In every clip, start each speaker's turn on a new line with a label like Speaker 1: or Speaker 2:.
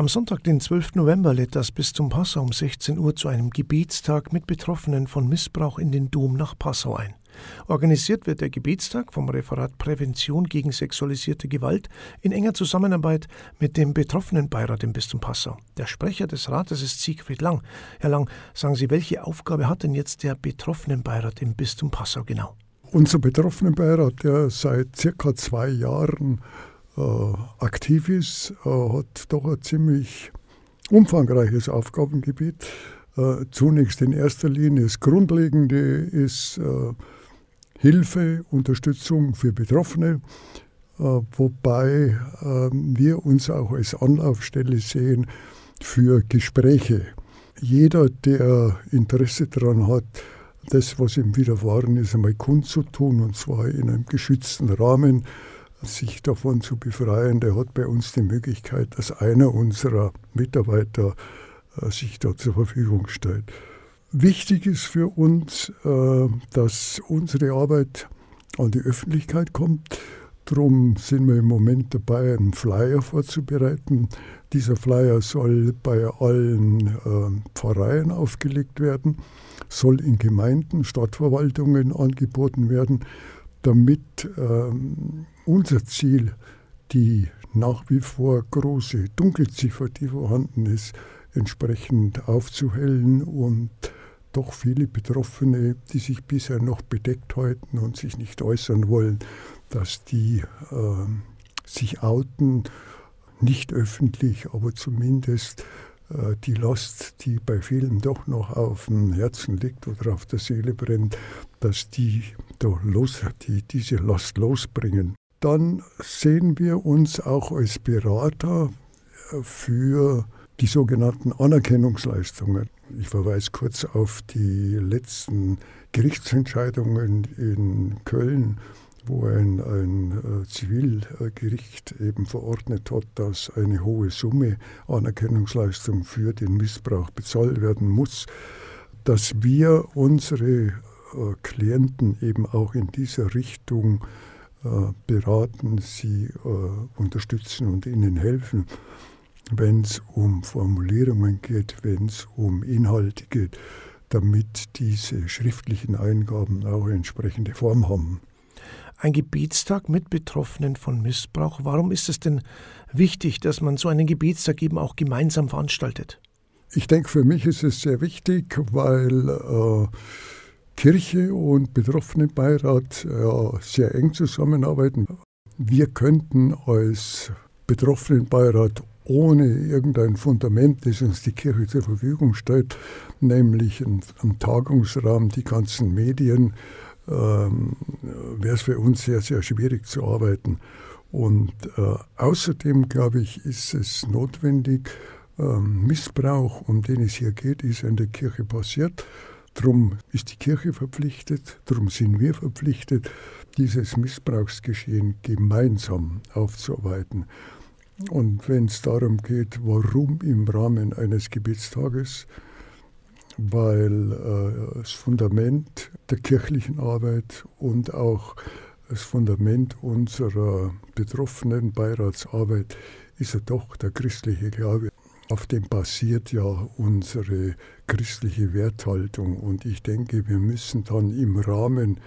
Speaker 1: Am Sonntag, den 12. November, lädt das Bistum Passau um 16 Uhr zu einem Gebetstag mit Betroffenen von Missbrauch in den Dom nach Passau ein. Organisiert wird der Gebetstag vom Referat Prävention gegen sexualisierte Gewalt in enger Zusammenarbeit mit dem Betroffenenbeirat im Bistum Passau. Der Sprecher des Rates ist Siegfried Lang. Herr Lang, sagen Sie, welche Aufgabe hat denn jetzt der Betroffenenbeirat im Bistum Passau genau?
Speaker 2: Unser Betroffenenbeirat, der seit circa zwei Jahren aktiv ist, äh, hat doch ein ziemlich umfangreiches Aufgabengebiet. Äh, zunächst in erster Linie das Grundlegende ist Hilfe, Unterstützung für Betroffene, wobei ähm, wir uns auch als Anlaufstelle sehen für Gespräche. Jeder, der Interesse daran hat, das, was ihm widerfahren ist, einmal kundzutun, und zwar in einem geschützten Rahmen, sich davon zu befreien, der hat bei uns die Möglichkeit, dass einer unserer Mitarbeiter äh, sich da zur Verfügung stellt. Wichtig ist für uns, äh, dass unsere Arbeit an die Öffentlichkeit kommt. Darum sind wir im Moment dabei, einen Flyer vorzubereiten. Dieser Flyer soll bei allen äh, Pfarreien aufgelegt werden, soll in Gemeinden, Stadtverwaltungen angeboten werden, damit ähm, unser Ziel, die nach wie vor große Dunkelziffer, die vorhanden ist, entsprechend aufzuhellen und doch viele Betroffene, die sich bisher noch bedeckt halten und sich nicht äußern wollen, dass die äh, sich outen, nicht öffentlich, aber zumindest äh, die Last, die bei vielen doch noch auf dem Herzen liegt oder auf der Seele brennt, dass die, da los, die diese Last losbringen. Dann sehen wir uns auch als Berater äh, für die sogenannten Anerkennungsleistungen. Ich verweise kurz auf die letzten Gerichtsentscheidungen in Köln wo ein, ein äh, Zivilgericht eben verordnet hat, dass eine hohe Summe Anerkennungsleistung für den Missbrauch bezahlt werden muss, dass wir unsere äh, Klienten eben auch in dieser Richtung beraten, sie unterstützen und ihnen helfen, wenn es um Formulierungen geht, wenn es um Inhalte geht, damit diese schriftlichen Eingaben auch entsprechende Form haben
Speaker 1: ein Gebetstag mit Betroffenen von Missbrauch. Warum ist es denn wichtig, dass man so einen Gebetstag eben auch gemeinsam veranstaltet?
Speaker 2: Ich denke, für mich ist es sehr wichtig, weil äh, Kirche und Betroffenenbeirat äh, sehr eng zusammenarbeiten. Wir könnten als Betroffenenbeirat ohne irgendein Fundament, das uns die Kirche zur Verfügung stellt, nämlich einen Tagungsraum, die ganzen Medien, ähm, wäre es für uns sehr, sehr schwierig zu arbeiten. Und äh, außerdem, glaube ich, ist es notwendig, ähm, Missbrauch, um den es hier geht, ist in der Kirche passiert. Darum ist die Kirche verpflichtet, darum sind wir verpflichtet, dieses Missbrauchsgeschehen gemeinsam aufzuarbeiten. Und wenn es darum geht, warum im Rahmen eines Gebetstages weil äh, das Fundament der kirchlichen Arbeit und auch das Fundament unserer betroffenen Beiratsarbeit ist ja doch der christliche Glaube. Auf dem basiert ja unsere christliche Werthaltung. Und ich denke, wir müssen dann im Rahmen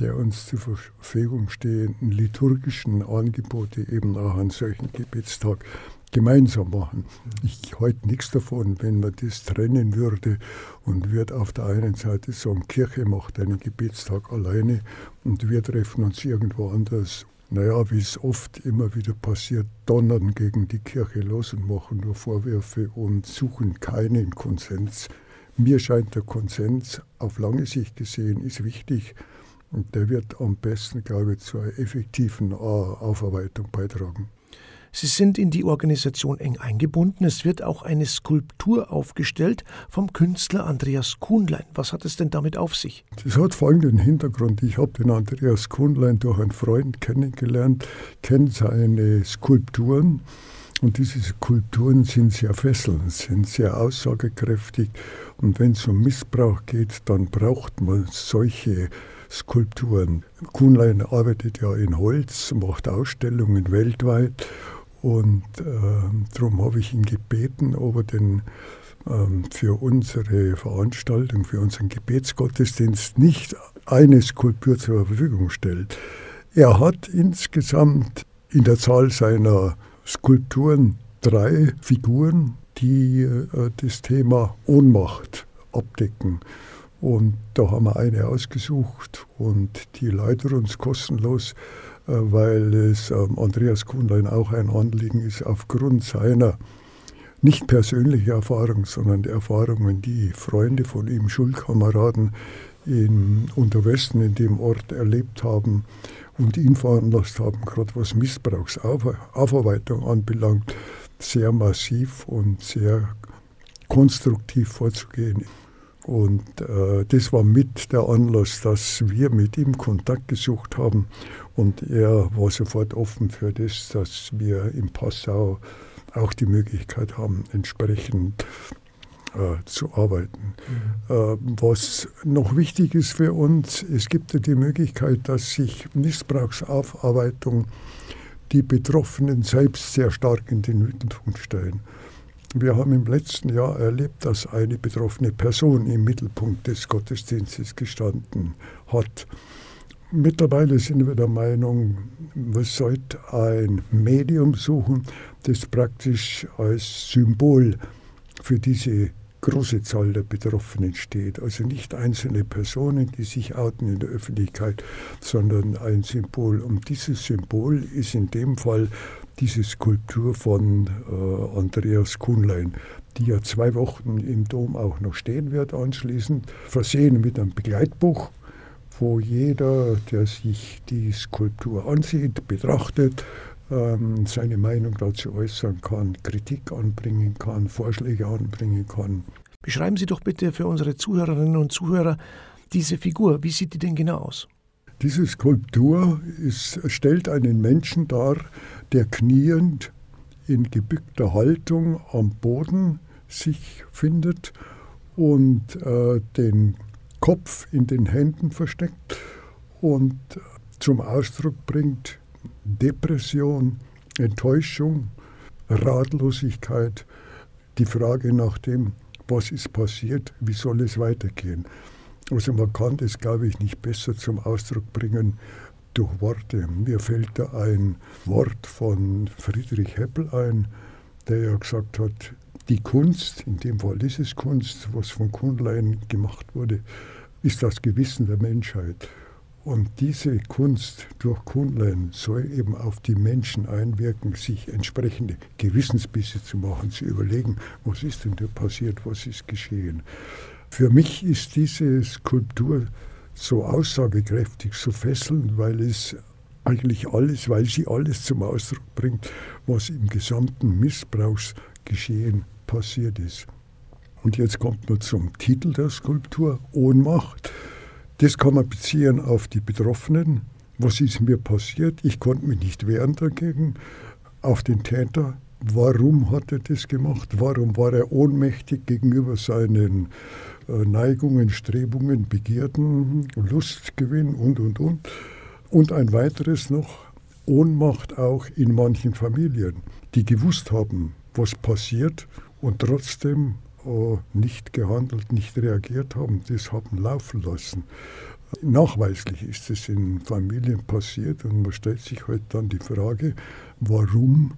Speaker 2: der uns zur Verfügung stehenden liturgischen Angebote eben auch an solchen Gebetstag gemeinsam machen. Ich halte nichts davon, wenn man das trennen würde und würde auf der einen Seite sagen, Kirche macht einen Gebetstag alleine und wir treffen uns irgendwo anders. Naja, wie es oft immer wieder passiert, donnern gegen die Kirche los und machen nur Vorwürfe und suchen keinen Konsens. Mir scheint der Konsens auf lange Sicht gesehen ist wichtig und der wird am besten, glaube ich, zur effektiven Aufarbeitung beitragen.
Speaker 1: Sie sind in die Organisation eng eingebunden. Es wird auch eine Skulptur aufgestellt vom Künstler Andreas Kuhnlein. Was hat es denn damit auf sich?
Speaker 2: Das hat folgenden Hintergrund. Ich habe den Andreas Kuhnlein durch einen Freund kennengelernt, kenne seine Skulpturen. Und diese Skulpturen sind sehr fesselnd, sind sehr aussagekräftig. Und wenn es um Missbrauch geht, dann braucht man solche Skulpturen. Kuhnlein arbeitet ja in Holz, macht Ausstellungen weltweit Und äh, darum habe ich ihn gebeten, ob er denn ähm, für unsere Veranstaltung, für unseren Gebetsgottesdienst nicht eine Skulptur zur Verfügung stellt. Er hat insgesamt in der Zahl seiner Skulpturen drei Figuren, die äh, das Thema Ohnmacht abdecken. Und da haben wir eine ausgesucht und die leitet uns kostenlos, weil es ähm, Andreas Kuhnlein auch ein Anliegen ist, aufgrund seiner nicht persönlichen Erfahrung, sondern die Erfahrungen, die Freunde von ihm, Schulkameraden in Unterwesten in dem Ort erlebt haben und ihn veranlasst haben, gerade was Missbrauchsaufarbeitung anbelangt, sehr massiv und sehr konstruktiv vorzugehen. Und äh, das war mit der Anlass, dass wir mit ihm Kontakt gesucht haben. Und er war sofort offen für das, dass wir in Passau auch die Möglichkeit haben, entsprechend äh, zu arbeiten. Mhm. Äh, was noch wichtig ist für uns, es gibt ja die Möglichkeit, dass sich Missbrauchsaufarbeitung die Betroffenen selbst sehr stark in den Mittelpunkt stellen. Wir haben im letzten Jahr erlebt, dass eine betroffene Person im Mittelpunkt des Gottesdienstes gestanden hat. Mittlerweile sind wir der Meinung, man sollte ein Medium suchen, das praktisch als Symbol für diese große Zahl der Betroffenen steht. Also nicht einzelne Personen, die sich outen in der Öffentlichkeit, sondern ein Symbol. Und dieses Symbol ist in dem Fall diese Skulptur von äh, Andreas Kuhnlein, die ja zwei Wochen im Dom auch noch stehen wird anschließend, versehen mit einem Begleitbuch, wo jeder, der sich die Skulptur ansieht, betrachtet, ähm, seine Meinung dazu äußern kann, Kritik anbringen kann, Vorschläge anbringen kann.
Speaker 1: Beschreiben Sie doch bitte für unsere Zuhörerinnen und Zuhörer diese Figur. Wie sieht die denn genau aus?
Speaker 2: Diese Skulptur ist, stellt einen Menschen dar, der kniend in gebückter Haltung am Boden sich findet und äh, den Kopf in den Händen versteckt und zum Ausdruck bringt Depression, Enttäuschung, Ratlosigkeit, die Frage nach dem, was ist passiert, wie soll es weitergehen. Also man kann das, glaube ich, nicht besser zum Ausdruck bringen durch Worte. Mir fällt da ein Wort von Friedrich Heppel ein, der ja gesagt hat, die Kunst, in dem Fall ist es Kunst, was von Kundlein gemacht wurde, ist das Gewissen der Menschheit. Und diese Kunst durch Kundlein soll eben auf die Menschen einwirken, sich entsprechende Gewissensbisse zu machen, zu überlegen, was ist denn da passiert, was ist geschehen. Für mich ist diese Skulptur so aussagekräftig, so fesselnd, weil es eigentlich alles, weil sie alles zum Ausdruck bringt, was im gesamten Missbrauchsgeschehen passiert ist. Und jetzt kommt man zum Titel der Skulptur, Ohnmacht. Das kann man beziehen auf die Betroffenen. Was ist mir passiert? Ich konnte mich nicht wehren dagegen. Auf den Täter. Warum hat er das gemacht? Warum war er ohnmächtig gegenüber seinen Neigungen, Strebungen, Begierden, Lustgewinn und, und, und. Und ein weiteres noch, Ohnmacht auch in manchen Familien, die gewusst haben, was passiert und trotzdem äh, nicht gehandelt, nicht reagiert haben, das haben laufen lassen. Nachweislich ist es in Familien passiert und man stellt sich halt dann die Frage, warum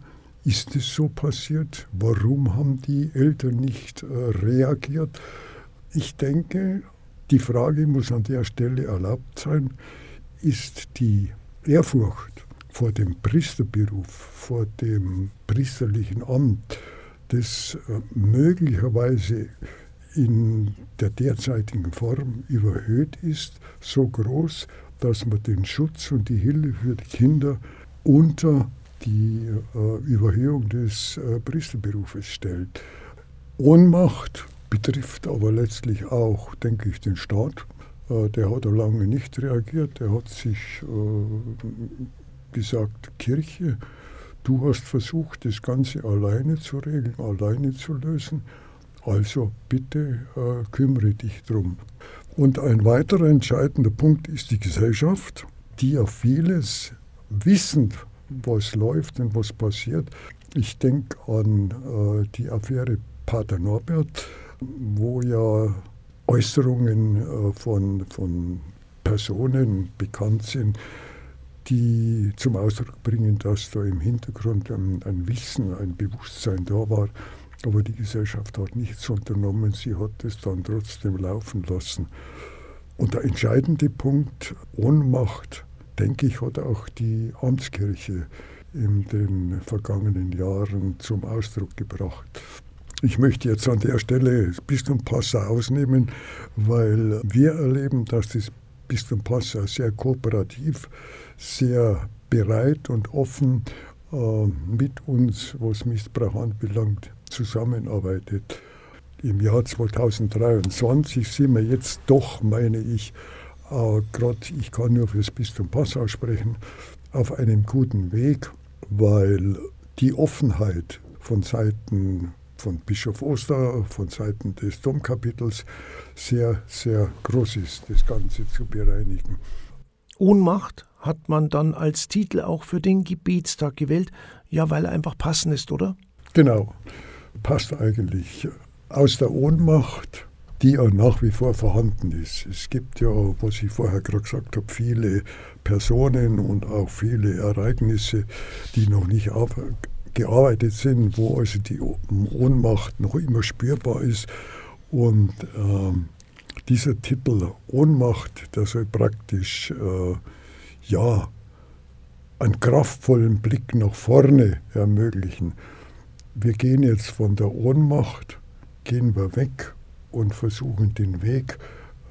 Speaker 2: ist es so passiert? Warum haben die Eltern nicht äh, reagiert? Ich denke, die Frage muss an der Stelle erlaubt sein, ist die Ehrfurcht vor dem Priesterberuf, vor dem priesterlichen Amt, das äh, möglicherweise in der derzeitigen Form überhöht ist, so groß, dass man den Schutz und die Hilfe für die Kinder unter die äh, Überhöhung des äh, Priesterberufes stellt. Ohnmacht betrifft aber letztlich auch, denke ich, den Staat. Äh, der hat lange nicht reagiert. Der hat sich äh, gesagt, Kirche, du hast versucht, das Ganze alleine zu regeln, alleine zu lösen. Also bitte äh, kümmere dich drum. Und ein weiterer entscheidender Punkt ist die Gesellschaft, die ja vieles wissend was läuft und was passiert. Ich denke an die Affäre Pater Norbert, wo ja Äußerungen äh, von, von Personen bekannt sind, die zum Ausdruck bringen, dass da im Hintergrund ein, ein Wissen, ein Bewusstsein da war. Aber die Gesellschaft hat nichts unternommen, sie hat es dann trotzdem laufen lassen. Und der entscheidende Punkt, Ohnmacht, denke ich, hat auch die Amtskirche in den vergangenen Jahren zum Ausdruck gebracht. Ich möchte jetzt an der Stelle das Bistum Passau ausnehmen, weil wir erleben, dass das Bistum Passau sehr kooperativ, sehr bereit und offen äh, mit uns, was Missbrauch anbelangt, zusammenarbeitet. Im Jahr 2023 sind wir jetzt doch, meine ich, äh, gerade ich kann nur für das Bistum Passau sprechen, auf einem guten Weg, weil die Offenheit von Seiten von Bischof Oster, von Seiten des Domkapitels sehr, sehr groß ist, das Ganze zu bereinigen.
Speaker 1: Ohnmacht hat man dann als Titel auch für den Gebetstag gewählt, ja, weil er einfach passend ist, oder?
Speaker 2: Genau, passt eigentlich. Aus der Ohnmacht die auch nach wie vor vorhanden ist. Es gibt ja, was ich vorher gerade gesagt habe, viele Personen und auch viele Ereignisse, die noch nicht gearbeitet sind, wo also die Ohnmacht noch immer spürbar ist. Und ähm, dieser Titel Ohnmacht, der soll praktisch äh, ja einen kraftvollen Blick nach vorne ermöglichen. Wir gehen jetzt von der Ohnmacht, gehen wir weg und versuchen den Weg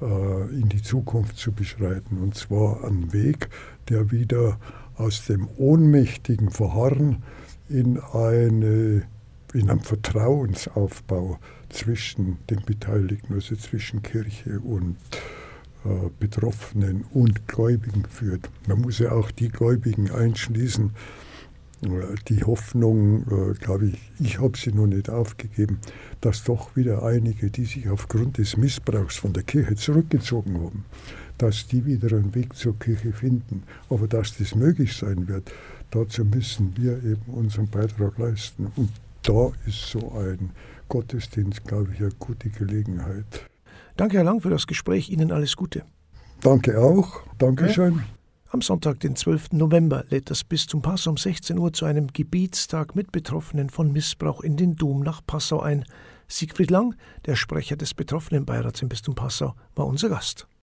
Speaker 2: äh, in die Zukunft zu beschreiten. Und zwar einen Weg, der wieder aus dem ohnmächtigen Verharren in, eine, in einen Vertrauensaufbau zwischen den Beteiligten, also zwischen Kirche und äh, Betroffenen und Gläubigen führt. Man muss ja auch die Gläubigen einschließen, die Hoffnung, äh, glaube ich, ich habe sie noch nicht aufgegeben, dass doch wieder einige, die sich aufgrund des Missbrauchs von der Kirche zurückgezogen haben, dass die wieder einen Weg zur Kirche finden. Aber dass das möglich sein wird, dazu müssen wir eben unseren Beitrag leisten. Und da ist so ein Gottesdienst, glaube ich, eine gute Gelegenheit.
Speaker 1: Danke, Herr Lang, für das Gespräch. Ihnen alles Gute.
Speaker 2: Danke auch. Dankeschön. Ja.
Speaker 1: Am Sonntag, den 12. November, lädt das Bistum Passau um 16 Uhr zu einem Gebetstag mit Betroffenen von Missbrauch in den Dom nach Passau ein. Siegfried Lang, der Sprecher des Betroffenenbeirats im Bistum Passau, war unser Gast.